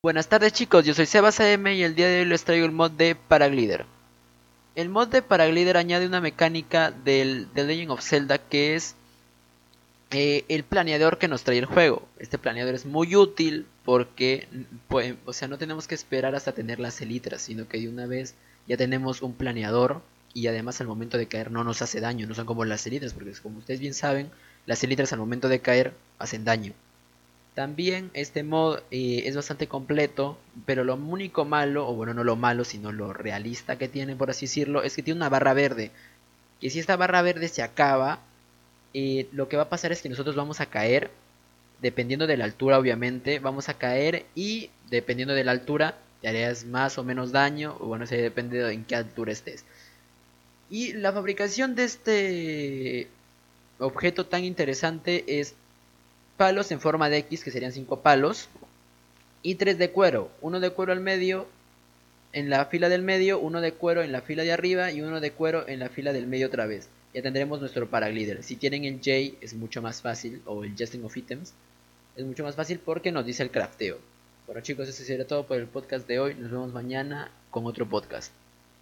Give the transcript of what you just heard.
Buenas tardes chicos, yo soy Sebas AM y el día de hoy les traigo el mod de Paraglider. El mod de Paraglider añade una mecánica del Legend of Zelda que es eh, el planeador que nos trae el juego. Este planeador es muy útil porque, pues, o sea, no tenemos que esperar hasta tener las elitras, sino que de una vez ya tenemos un planeador y además al momento de caer no nos hace daño, no son como las elitras, porque como ustedes bien saben, las elitras al momento de caer hacen daño. También este mod eh, es bastante completo, pero lo único malo, o bueno, no lo malo, sino lo realista que tiene, por así decirlo, es que tiene una barra verde. Que si esta barra verde se acaba, eh, lo que va a pasar es que nosotros vamos a caer, dependiendo de la altura obviamente, vamos a caer y dependiendo de la altura te harías más o menos daño, o bueno, se depende de en qué altura estés. Y la fabricación de este objeto tan interesante es palos en forma de X, que serían 5 palos, y 3 de cuero, uno de cuero al medio, en la fila del medio, uno de cuero en la fila de arriba y uno de cuero en la fila del medio otra vez. Ya tendremos nuestro paraglider. Si tienen el J es mucho más fácil, o el Justing of Items, es mucho más fácil porque nos dice el crafteo. Bueno chicos, eso sería todo por el podcast de hoy. Nos vemos mañana con otro podcast.